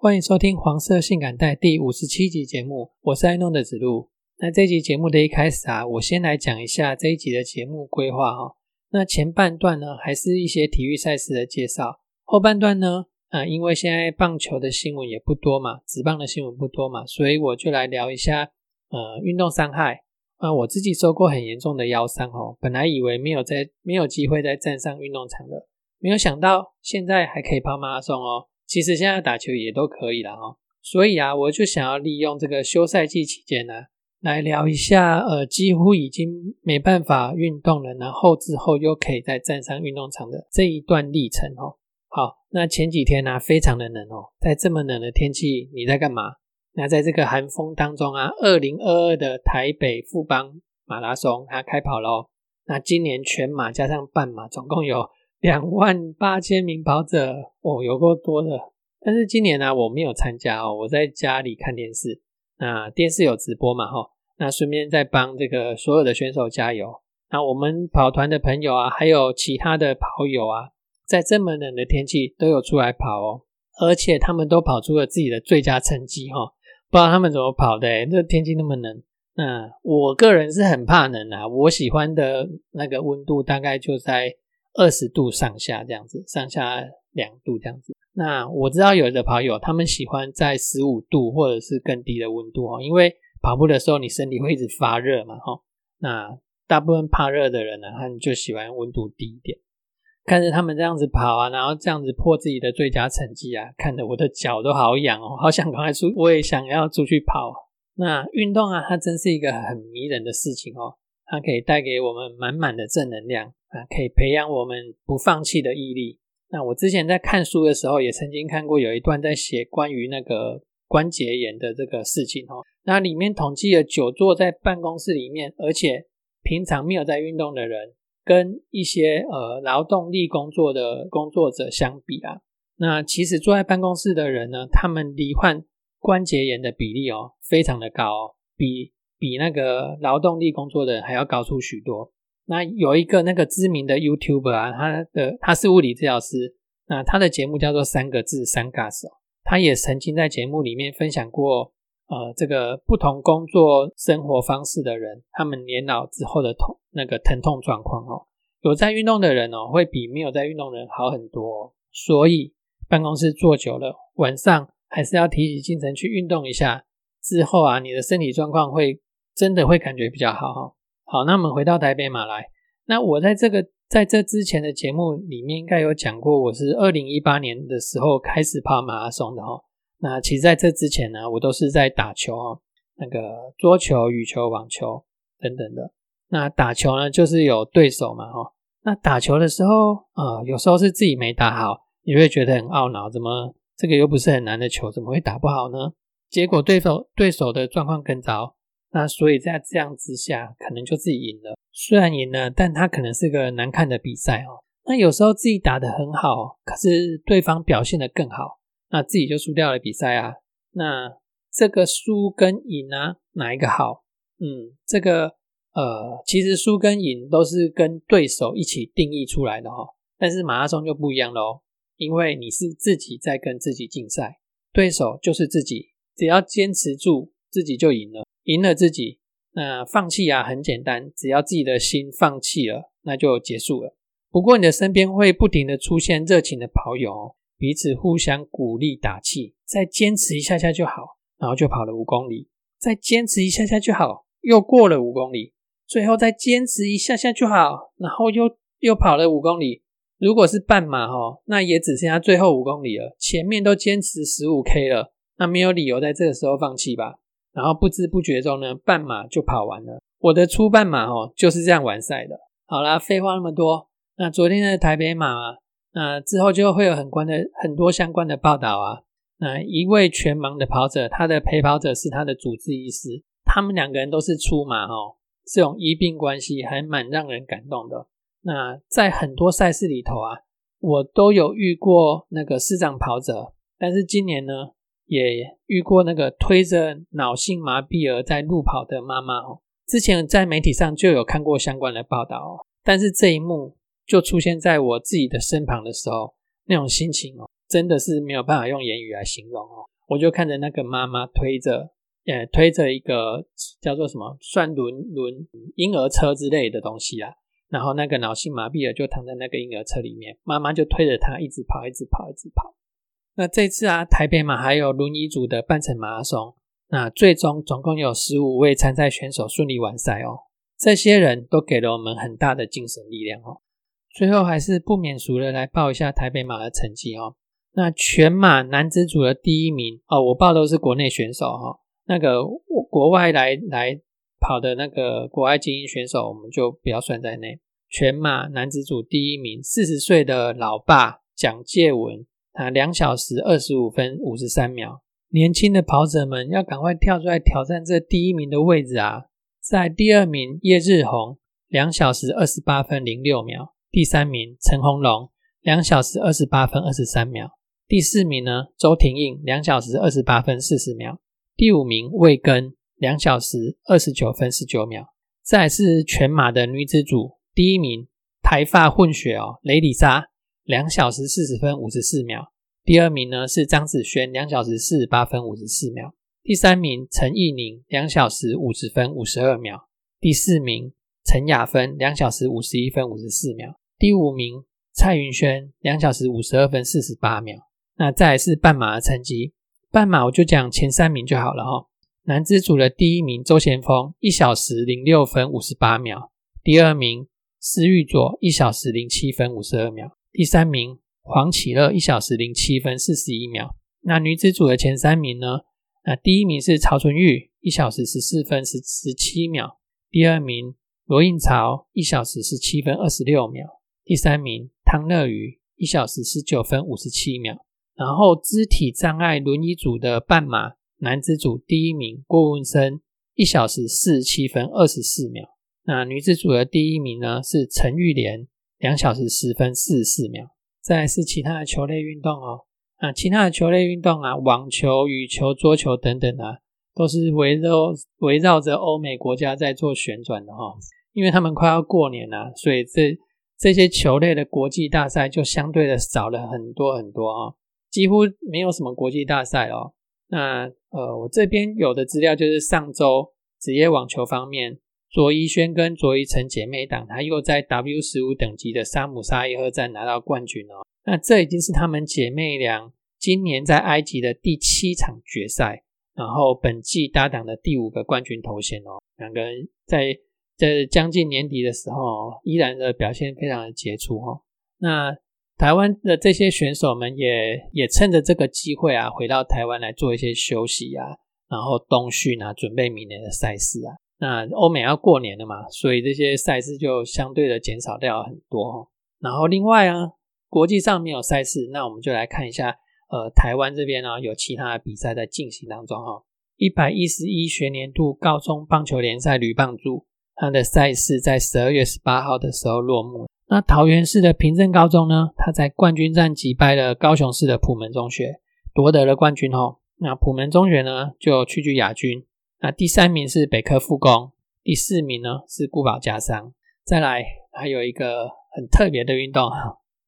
欢迎收听黄色性感带第五十七集节目，我是爱弄的子路。那这集节目的一开始啊，我先来讲一下这一集的节目规划哈。那前半段呢，还是一些体育赛事的介绍；后半段呢，啊，因为现在棒球的新闻也不多嘛，职棒的新闻不多嘛，所以我就来聊一下呃运动伤害。啊，我自己受过很严重的腰伤哦，本来以为没有在没有机会再站上运动场了，没有想到现在还可以跑马拉松哦。其实现在打球也都可以了哦，所以啊，我就想要利用这个休赛季期间呢，来聊一下呃，几乎已经没办法运动了，然后之后又可以再站上运动场的这一段历程哦。好，那前几天呢，非常的冷哦，在这么冷的天气，你在干嘛？那在这个寒风当中啊，二零二二的台北富邦马拉松它开跑喽。那今年全马加上半马，总共有。两万八千名跑者哦，有够多的。但是今年呢，我没有参加哦，我在家里看电视。那电视有直播嘛？哈，那顺便再帮这个所有的选手加油。那我们跑团的朋友啊，还有其他的跑友啊，在这么冷的天气都有出来跑哦，而且他们都跑出了自己的最佳成绩哈。不知道他们怎么跑的？这天气那么冷，那我个人是很怕冷啊。我喜欢的那个温度大概就在。二十度上下这样子，上下两度这样子。那我知道有的跑友他们喜欢在十五度或者是更低的温度哦，因为跑步的时候你身体会一直发热嘛哈。那大部分怕热的人呢，他们就喜欢温度低一点。看着他们这样子跑啊，然后这样子破自己的最佳成绩啊，看得我的脚都好痒哦，好想赶快出，我也想要出去跑。那运动啊，它真是一个很迷人的事情哦，它可以带给我们满满的正能量。啊，可以培养我们不放弃的毅力。那我之前在看书的时候，也曾经看过有一段在写关于那个关节炎的这个事情哦。那里面统计了久坐在办公室里面，而且平常没有在运动的人，跟一些呃劳动力工作的工作者相比啊，那其实坐在办公室的人呢，他们罹患关节炎的比例哦，非常的高哦，比比那个劳动力工作的人还要高出许多。那有一个那个知名的 YouTuber 啊，他的他是物理治疗师，那他的节目叫做三个字三嘎手，他也曾经在节目里面分享过，呃，这个不同工作生活方式的人，他们年老之后的痛那个疼痛状况哦，有在运动的人哦，会比没有在运动的人好很多，所以办公室坐久了，晚上还是要提起精神去运动一下，之后啊，你的身体状况会真的会感觉比较好哈。好，那我们回到台北马来。那我在这个在这之前的节目里面应该有讲过，我是二零一八年的时候开始跑马拉松的哈。那其实在这之前呢，我都是在打球哈，那个桌球、羽球、网球等等的。那打球呢，就是有对手嘛哈。那打球的时候啊，有时候是自己没打好，你会觉得很懊恼，怎么这个又不是很难的球，怎么会打不好呢？结果对手对手的状况更糟。那所以在这样之下，可能就自己赢了。虽然赢了，但他可能是个难看的比赛哦。那有时候自己打得很好，可是对方表现得更好，那自己就输掉了比赛啊。那这个输跟赢啊，哪一个好？嗯，这个呃，其实输跟赢都是跟对手一起定义出来的哈。但是马拉松就不一样喽，因为你是自己在跟自己竞赛，对手就是自己，只要坚持住，自己就赢了。赢了自己，那放弃啊很简单，只要自己的心放弃了，那就结束了。不过你的身边会不停的出现热情的跑友，彼此互相鼓励打气，再坚持一下下就好，然后就跑了五公里，再坚持一下下就好，又过了五公里，最后再坚持一下下就好，然后又又跑了五公里。如果是半马哈，那也只剩下最后五公里了，前面都坚持十五 K 了，那没有理由在这个时候放弃吧？然后不知不觉中呢，半马就跑完了。我的初半马哦就是这样完赛的。好啦，废话那么多，那昨天的台北马，那之后就会有很关的很多相关的报道啊。那一位全盲的跑者，他的陪跑者是他的主治医师，他们两个人都是出马哦，这种医病关系还蛮让人感动的。那在很多赛事里头啊，我都有遇过那个视障跑者，但是今年呢，也遇过那个推着脑性麻痹儿在路跑的妈妈哦。之前在媒体上就有看过相关的报道哦，但是这一幕就出现在我自己的身旁的时候，那种心情哦，真的是没有办法用言语来形容哦。我就看着那个妈妈推着，呃，推着一个叫做什么算轮轮婴儿车之类的东西啊，然后那个脑性麻痹儿就躺在那个婴儿车里面，妈妈就推着他一直跑，一直跑，一直跑。那这次啊，台北马还有轮椅组的半程马拉松。那最终总共有十五位参赛选手顺利完赛哦，这些人都给了我们很大的精神力量哦。最后还是不免俗的来报一下台北马的成绩哦。那全马男子组的第一名哦，我报都是国内选手哈。那个国外来来跑的那个国外精英选手，我们就不要算在内。全马男子组第一名，四十岁的老爸蒋介文，啊两小时二十五分五十三秒。年轻的跑者们要赶快跳出来挑战这第一名的位置啊！在第二名叶日红两小时二十八分零六秒，第三名陈红龙两小时二十八分二十三秒，第四名呢周廷映两小时二十八分四十秒，第五名魏根两小时二十九分十九秒。再是全马的女子组，第一名台发混血哦雷里莎两小时四十分五十四秒。第二名呢是张子萱，两小时四十八分五十四秒。第三名陈义宁，两小时五十分五十二秒。第四名陈雅芬，两小时五十一分五十四秒。第五名蔡云轩，两小时五十二分四十八秒。那再来是半马的成绩，半马我就讲前三名就好了哈。男子组的第一名周贤峰，一小时零六分五十八秒。第二名施玉佐，一小时零七分五十二秒。第三名。黄启乐一小时零七分四十一秒。那女子组的前三名呢？那第一名是曹纯玉，一小时十四分十十七秒。第二名罗应潮，一小时十七分二十六秒。第三名汤乐瑜，一小时十九分五十七秒。然后肢体障碍轮椅组的半马男子组第一名郭文生，一小时四十七分二十四秒。那女子组的第一名呢是陈玉莲，两小时十分四十四秒。再是其他的球类运动哦，啊，其他的球类运动啊，网球、羽球、桌球等等啊，都是围绕围绕着欧美国家在做旋转的哈。因为他们快要过年了，所以这这些球类的国际大赛就相对的少了很多很多啊，几乎没有什么国际大赛哦。那呃，我这边有的资料就是上周职业网球方面。卓一轩跟卓一成姐妹档，她又在 W 十五等级的沙姆沙伊赫站拿到冠军哦。那这已经是她们姐妹俩今年在埃及的第七场决赛，然后本季搭档的第五个冠军头衔哦。两个人在在将近年底的时候，依然的表现非常的杰出哦。那台湾的这些选手们也也趁着这个机会啊，回到台湾来做一些休息啊，然后冬训啊，准备明年的赛事啊。那欧美要过年了嘛，所以这些赛事就相对的减少掉很多哈。然后另外啊，国际上没有赛事，那我们就来看一下，呃，台湾这边呢有其他的比赛在进行当中哈。一百一十一学年度高中棒球联赛女棒组，它的赛事在十二月十八号的时候落幕。那桃园市的平镇高中呢，它在冠军战击败了高雄市的普门中学，夺得了冠军哦。那普门中学呢就屈居亚军。那第三名是北科复工，第四名呢是固宝加商。再来还有一个很特别的运动，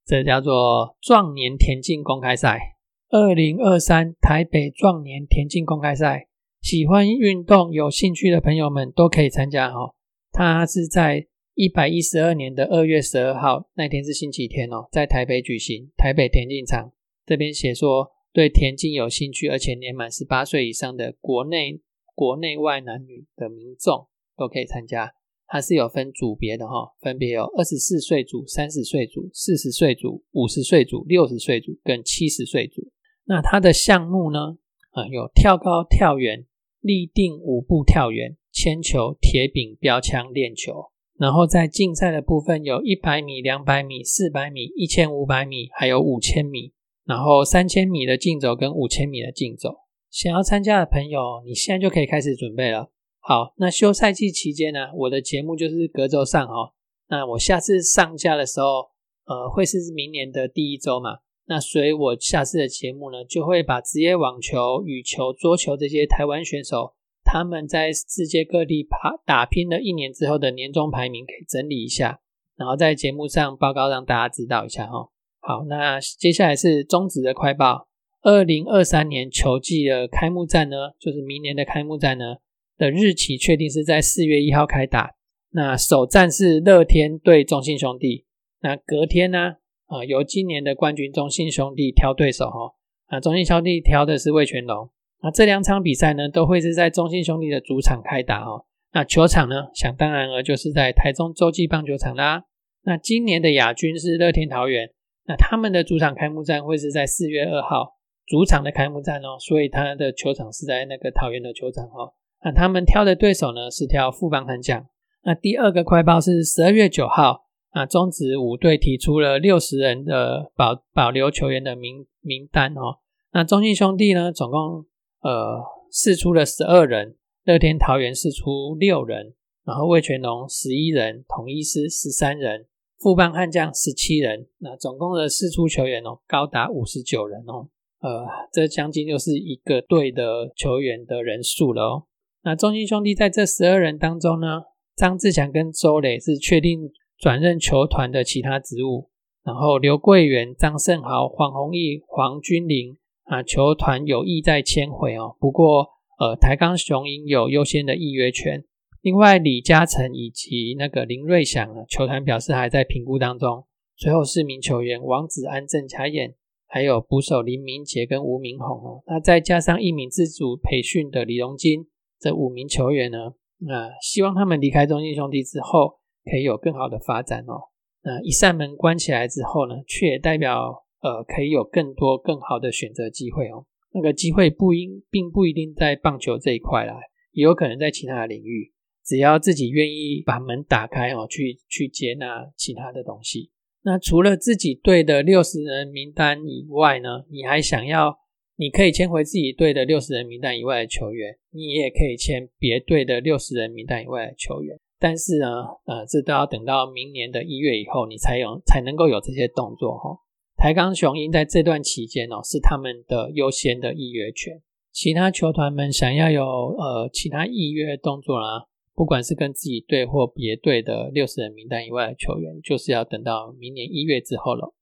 这叫做壮年田径公开赛。二零二三台北壮年田径公开赛，喜欢运动、有兴趣的朋友们都可以参加哈。它是在一百一十二年的二月十二号那天是星期天哦，在台北举行。台北田径场这边写说，对田径有兴趣而且年满十八岁以上的国内。国内外男女的民众都可以参加，它是有分组别的哈，分别有二十四岁组、三十岁组、四十岁组、五十岁组、六十岁组跟七十岁组。那它的项目呢，啊，有跳高、跳远、立定五步跳远、铅球、铁饼、标枪、链球。然后在竞赛的部分，有一百米、两百米、四百米、一千五百米，还有五千米。然后三千米的竞走跟五千米的竞走。想要参加的朋友，你现在就可以开始准备了。好，那休赛季期间呢，我的节目就是隔周上哦。那我下次上架的时候，呃，会是明年的第一周嘛？那所以我下次的节目呢，就会把职业网球、羽球、桌球这些台湾选手他们在世界各地打打拼了一年之后的年终排名，可以整理一下，然后在节目上报告让大家知道一下哦。好，那接下来是中职的快报，二零二三年球季的开幕战呢，就是明年的开幕战呢。的日期确定是在四月一号开打。那首战是乐天对中信兄弟。那隔天呢？啊，由今年的冠军中信兄弟挑对手哈。啊，中信兄弟挑的是魏全龙。那这两场比赛呢，都会是在中信兄弟的主场开打哈。那球场呢，想当然了，就是在台中洲际棒球场啦。那今年的亚军是乐天桃园。那他们的主场开幕战会是在四月二号主场的开幕战哦，所以他的球场是在那个桃园的球场哦。那他们挑的对手呢是挑富邦悍将。那第二个快报是十二月九号，啊，中职五队提出了六十人的保保留球员的名名单哦。那中信兄弟呢，总共呃试出了十二人，乐天桃园试出六人，然后魏全龙十一人，统一师十三人，富邦悍将十七人。那总共的试出球员哦，高达五十九人哦。呃，这将近就是一个队的球员的人数了哦。那中信兄弟在这十二人当中呢，张志强跟周磊是确定转任球团的其他职务，然后刘桂元、张胜豪、黄宏毅、黄君玲啊，球团有意在签回哦。不过呃，台钢雄鹰有优先的预约权。另外，李嘉诚以及那个林瑞祥呢，球团表示还在评估当中。最后四名球员王子安、郑嘉燕，还有捕手林明杰跟吴明宏哦，那再加上一名自主培训的李荣金。这五名球员呢，那希望他们离开中信兄弟之后，可以有更好的发展哦。那一扇门关起来之后呢，却也代表呃，可以有更多更好的选择机会哦。那个机会不应并不一定在棒球这一块啦，也有可能在其他的领域。只要自己愿意把门打开哦，去去接纳其他的东西。那除了自己队的六十人名单以外呢，你还想要？你可以签回自己队的六十人名单以外的球员，你也可以签别队的六十人名单以外的球员。但是呢，呃，这都要等到明年的一月以后，你才有才能够有这些动作哈。台钢雄鹰在这段期间哦，是他们的优先的预约权。其他球团们想要有呃其他预约动作啦，不管是跟自己队或别队的六十人名单以外的球员，就是要等到明年一月之后了。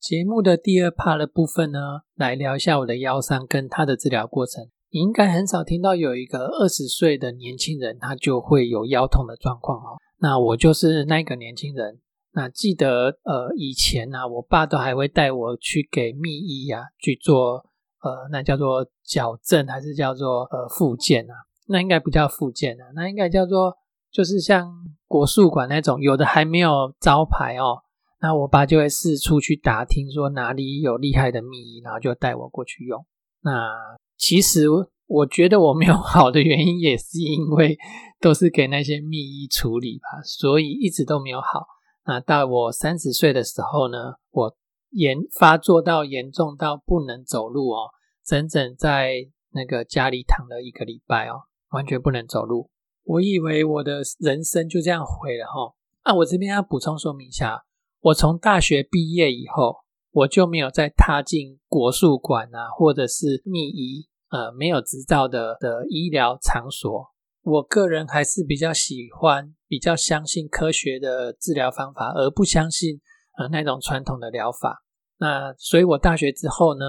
节目的第二 part 的部分呢，来聊一下我的腰伤跟他的治疗过程。你应该很少听到有一个二十岁的年轻人，他就会有腰痛的状况哦。那我就是那个年轻人。那记得呃以前呢，我爸都还会带我去给秘医啊去做呃那叫做矫正还是叫做呃复健啊？那应该不叫复健啊，那应该叫做就是像国术馆那种，有的还没有招牌哦。那我爸就会四处去打听，说哪里有厉害的秘医，然后就带我过去用。那其实我觉得我没有好的原因，也是因为都是给那些秘医处理吧，所以一直都没有好。那到我三十岁的时候呢，我严发作到严重到不能走路哦，整整在那个家里躺了一个礼拜哦，完全不能走路。我以为我的人生就这样毁了哈。啊，我这边要补充说明一下。我从大学毕业以后，我就没有再踏进国术馆啊，或者是秘医，呃，没有执照的的医疗场所。我个人还是比较喜欢、比较相信科学的治疗方法，而不相信呃那种传统的疗法。那所以，我大学之后呢，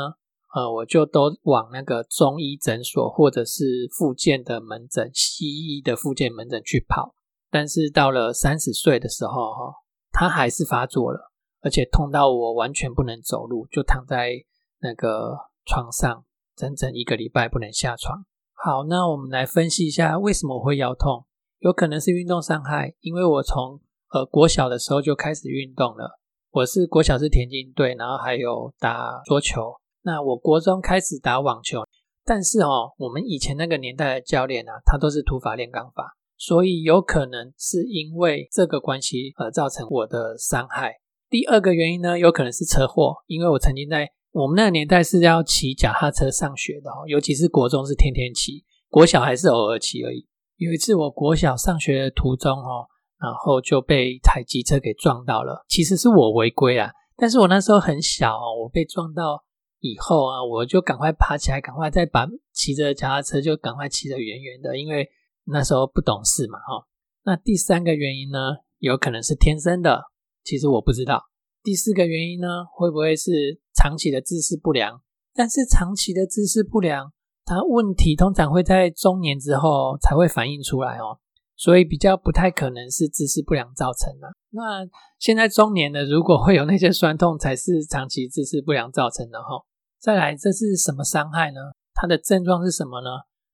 呃，我就都往那个中医诊所或者是复健的门诊、西医的复健门诊去跑。但是到了三十岁的时候，哈。他还是发作了，而且痛到我完全不能走路，就躺在那个床上，整整一个礼拜不能下床。好，那我们来分析一下为什么会腰痛，有可能是运动伤害，因为我从呃国小的时候就开始运动了，我是国小是田径队，然后还有打桌球。那我国中开始打网球，但是哦，我们以前那个年代的教练啊，他都是土法炼钢法，所以有可能是因为这个关系而造成我的伤害。第二个原因呢，有可能是车祸，因为我曾经在我们那个年代是要骑脚踏车上学的哦，尤其是国中是天天骑，国小还是偶尔骑而已。有一次我国小上学的途中哦，然后就被一台机车给撞到了，其实是我违规啊，但是我那时候很小，我被撞到。以后啊，我就赶快爬起来，赶快再把骑着脚踏车就赶快骑得远远的，因为那时候不懂事嘛，哈。那第三个原因呢，有可能是天生的，其实我不知道。第四个原因呢，会不会是长期的姿势不良？但是长期的姿势不良，它问题通常会在中年之后才会反映出来哦，所以比较不太可能是姿势不良造成的。那现在中年的如果会有那些酸痛，才是长期姿势不良造成的哈。再来，这是什么伤害呢？它的症状是什么呢？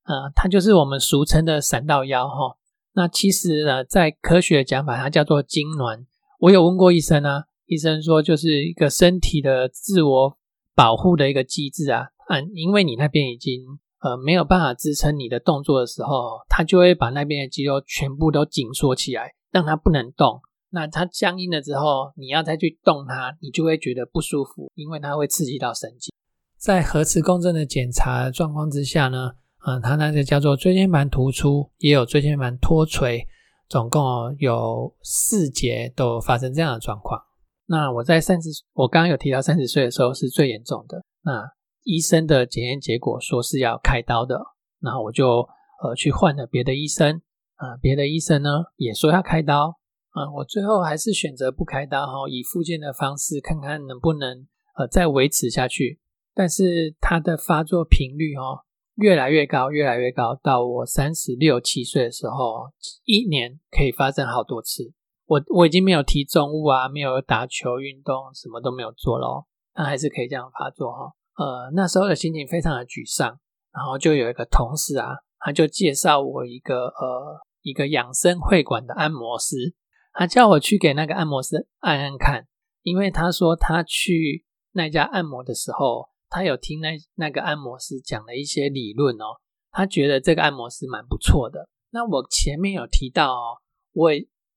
呃，它就是我们俗称的闪到腰哈。那其实呢，在科学的讲法，它叫做痉挛。我有问过医生啊，医生说就是一个身体的自我保护的一个机制啊。嗯，因为你那边已经呃没有办法支撑你的动作的时候，它就会把那边的肌肉全部都紧缩起来，让它不能动。那它僵硬了之后，你要再去动它，你就会觉得不舒服，因为它会刺激到神经。在核磁共振的检查状况之下呢，嗯，它那个叫做椎间盘突出，也有椎间盘脱垂，总共有四节都发生这样的状况。那我在三十，我刚刚有提到三十岁的时候是最严重的。那医生的检验结果说是要开刀的，然后我就呃去换了别的医生，啊，别的医生呢也说要开刀，啊，我最后还是选择不开刀哈，以复健的方式看看能不能呃再维持下去。但是它的发作频率哦越来越高，越来越高，到我三十六七岁的时候，一年可以发生好多次。我我已经没有提重物啊，没有打球运动，什么都没有做咯，但还是可以这样发作哈。呃，那时候的心情非常的沮丧，然后就有一个同事啊，他就介绍我一个呃一个养生会馆的按摩师，他叫我去给那个按摩师按按看，因为他说他去那家按摩的时候。他有听那那个按摩师讲了一些理论哦，他觉得这个按摩师蛮不错的。那我前面有提到哦，我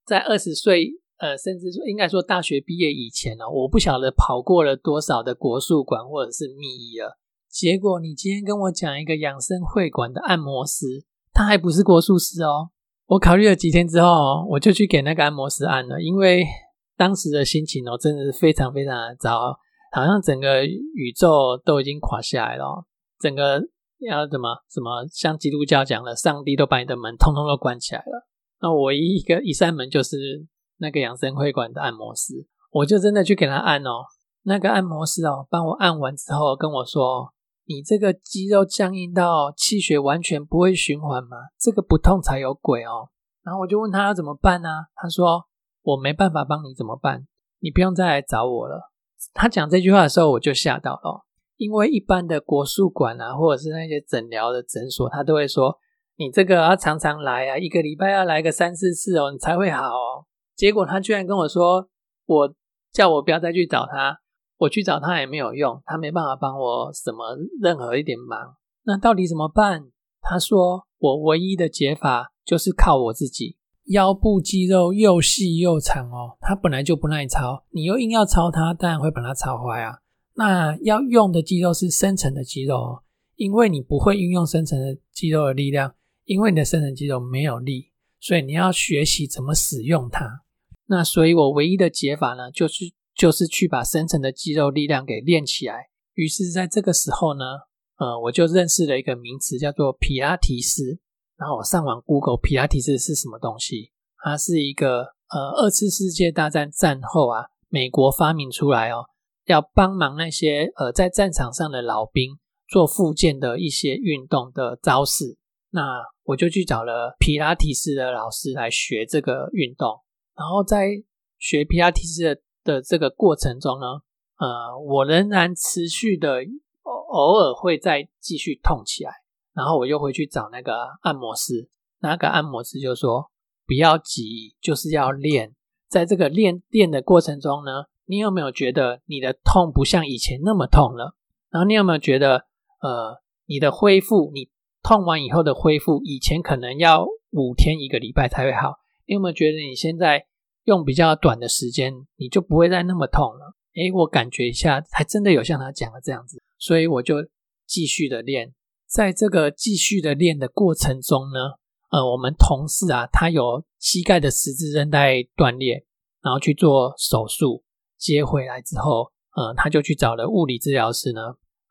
在二十岁，呃，甚至说应该说大学毕业以前哦，我不晓得跑过了多少的国术馆或者是秘医了。结果你今天跟我讲一个养生会馆的按摩师，他还不是国术师哦。我考虑了几天之后，我就去给那个按摩师按了，因为当时的心情哦，真的是非常非常的糟。好像整个宇宙都已经垮下来了，整个要怎么怎么像基督教讲的，上帝都把你的门通通都关起来了。那唯一一个一扇门就是那个养生会馆的按摩师，我就真的去给他按哦。那个按摩师哦，帮我按完之后跟我说：“你这个肌肉僵硬到气血完全不会循环吗？这个不痛才有鬼哦。”然后我就问他要怎么办呢？他说：“我没办法帮你怎么办？你不用再来找我了。”他讲这句话的时候，我就吓到了，因为一般的国术馆啊，或者是那些诊疗的诊所，他都会说你这个要常常来啊，一个礼拜要来个三四次哦，你才会好哦。结果他居然跟我说，我叫我不要再去找他，我去找他也没有用，他没办法帮我什么任何一点忙。那到底怎么办？他说我唯一的解法就是靠我自己。腰部肌肉又细又长哦，它本来就不耐操，你又硬要操它，当然会把它操坏啊。那要用的肌肉是深层的肌肉哦，因为你不会运用深层的肌肉的力量，因为你的深层肌肉没有力，所以你要学习怎么使用它。那所以我唯一的解法呢，就是就是去把深层的肌肉力量给练起来。于是在这个时候呢，呃，我就认识了一个名词，叫做皮拉提斯。然后我上网 Google 皮拉提斯是什么东西？它是一个呃二次世界大战战后啊，美国发明出来哦，要帮忙那些呃在战场上的老兵做复健的一些运动的招式。那我就去找了皮拉提斯的老师来学这个运动。然后在学皮拉提斯的的这个过程中呢，呃，我仍然持续的偶偶尔会再继续痛起来。然后我又回去找那个按摩师，那个按摩师就说：“不要急，就是要练。在这个练练的过程中呢，你有没有觉得你的痛不像以前那么痛了？然后你有没有觉得，呃，你的恢复，你痛完以后的恢复，以前可能要五天一个礼拜才会好。你有没有觉得你现在用比较短的时间，你就不会再那么痛了？诶，我感觉一下，还真的有像他讲的这样子，所以我就继续的练。在这个继续的练的过程中呢，呃，我们同事啊，他有膝盖的十字韧带断裂，然后去做手术，接回来之后，呃，他就去找了物理治疗师呢，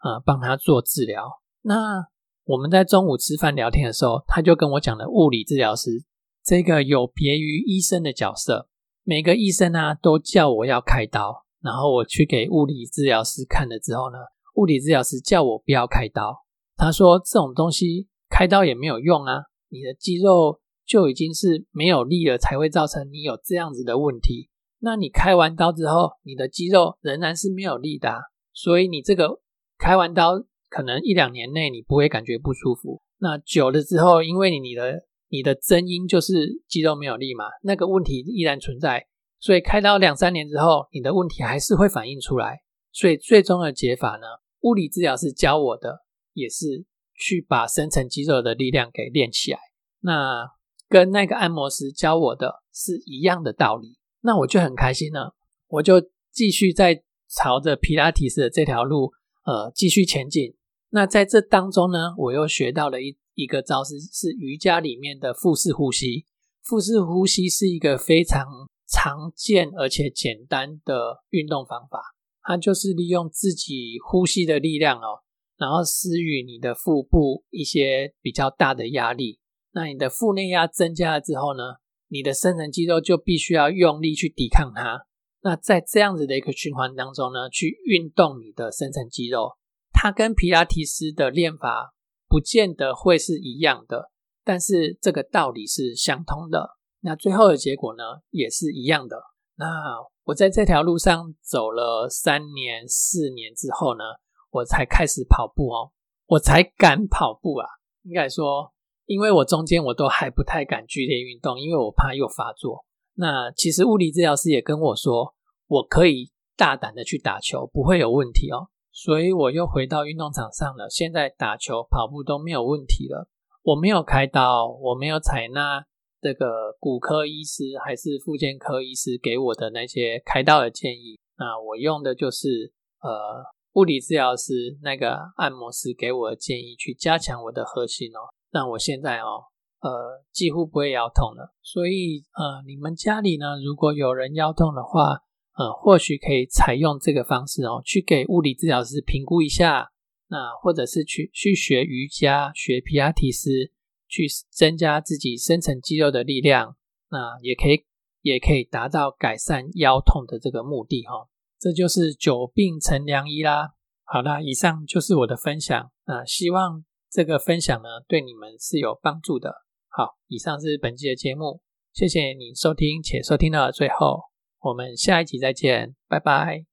呃，帮他做治疗。那我们在中午吃饭聊天的时候，他就跟我讲了物理治疗师这个有别于医生的角色。每个医生啊，都叫我要开刀，然后我去给物理治疗师看了之后呢，物理治疗师叫我不要开刀。他说这种东西开刀也没有用啊，你的肌肉就已经是没有力了，才会造成你有这样子的问题。那你开完刀之后，你的肌肉仍然是没有力的，所以你这个开完刀。可能一两年内你不会感觉不舒服，那久了之后，因为你你的你的真因就是肌肉没有力嘛，那个问题依然存在，所以开刀两三年之后，你的问题还是会反映出来。所以最终的解法呢，物理治疗师教我的也是去把深层肌肉的力量给练起来，那跟那个按摩师教我的是一样的道理，那我就很开心了，我就继续在朝着皮拉提斯的这条路呃继续前进。那在这当中呢，我又学到了一一个招式，是瑜伽里面的腹式呼吸。腹式呼吸是一个非常常见而且简单的运动方法，它就是利用自己呼吸的力量哦，然后施予你的腹部一些比较大的压力。那你的腹内压增加了之后呢，你的深层肌肉就必须要用力去抵抗它。那在这样子的一个循环当中呢，去运动你的深层肌肉。它跟皮拉提斯的练法不见得会是一样的，但是这个道理是相通的。那最后的结果呢，也是一样的。那我在这条路上走了三年、四年之后呢，我才开始跑步哦，我才敢跑步啊。应该说，因为我中间我都还不太敢剧烈运动，因为我怕又发作。那其实物理治疗师也跟我说，我可以大胆的去打球，不会有问题哦。所以我又回到运动场上了。现在打球、跑步都没有问题了。我没有开刀，我没有采纳这个骨科医师还是复健科医师给我的那些开刀的建议。那我用的就是呃物理治疗师那个按摩师给我的建议去加强我的核心哦，那我现在哦呃几乎不会腰痛了。所以呃你们家里呢，如果有人腰痛的话，呃，或许可以采用这个方式哦，去给物理治疗师评估一下，那或者是去去学瑜伽、学皮拉提斯，去增加自己深层肌肉的力量，那也可以也可以达到改善腰痛的这个目的哈。这就是久病成良医啦。好啦，以上就是我的分享，那希望这个分享呢对你们是有帮助的。好，以上是本期的节目，谢谢你收听且收听到最后。我们下一集再见，拜拜。